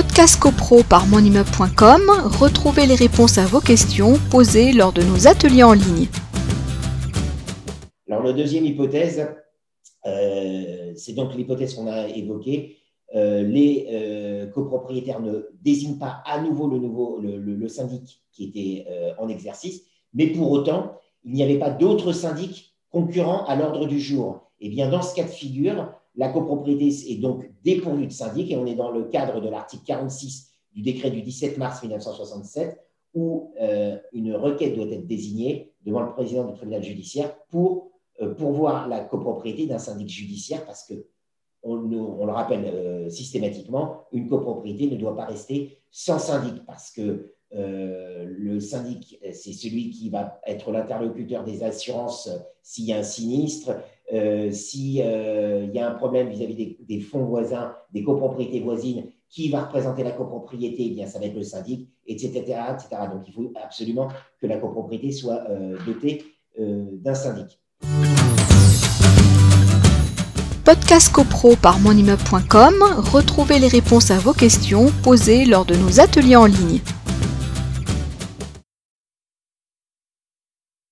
Podcast CoPro par monimmeuble.com, retrouvez les réponses à vos questions posées lors de nos ateliers en ligne. Alors, la deuxième hypothèse, euh, c'est donc l'hypothèse qu'on a évoquée. Euh, les euh, copropriétaires ne désignent pas à nouveau le, nouveau, le, syndic qui était en exercice, mais pour autant, il n'y avait pas d'autres syndics concurrents à l'ordre du jour. Et eh bien, dans ce cas de figure, la copropriété est donc dépourvue de syndic et on est dans le cadre de l'article 46 du décret du 17 mars 1967 où une requête doit être désignée devant le président du tribunal judiciaire pour euh, pourvoir la copropriété d'un syndic judiciaire parce que, on, le rappelle euh, systématiquement, une copropriété ne doit pas rester sans syndic parce que euh, le syndic, c'est celui qui va être l'interlocuteur des assurances s'il y a un sinistre, s'il y a un problème vis-à-vis des, fonds voisins, des copropriétés voisines, qui va représenter la copropriété? Eh bien, Ça va être le syndic, etc., etc. Donc, il faut absolument que la copropriété soit dotée d'un syndic. Podcast CoPro par monimmeuble.com, retrouvez les réponses à vos questions posées lors de nos ateliers en ligne.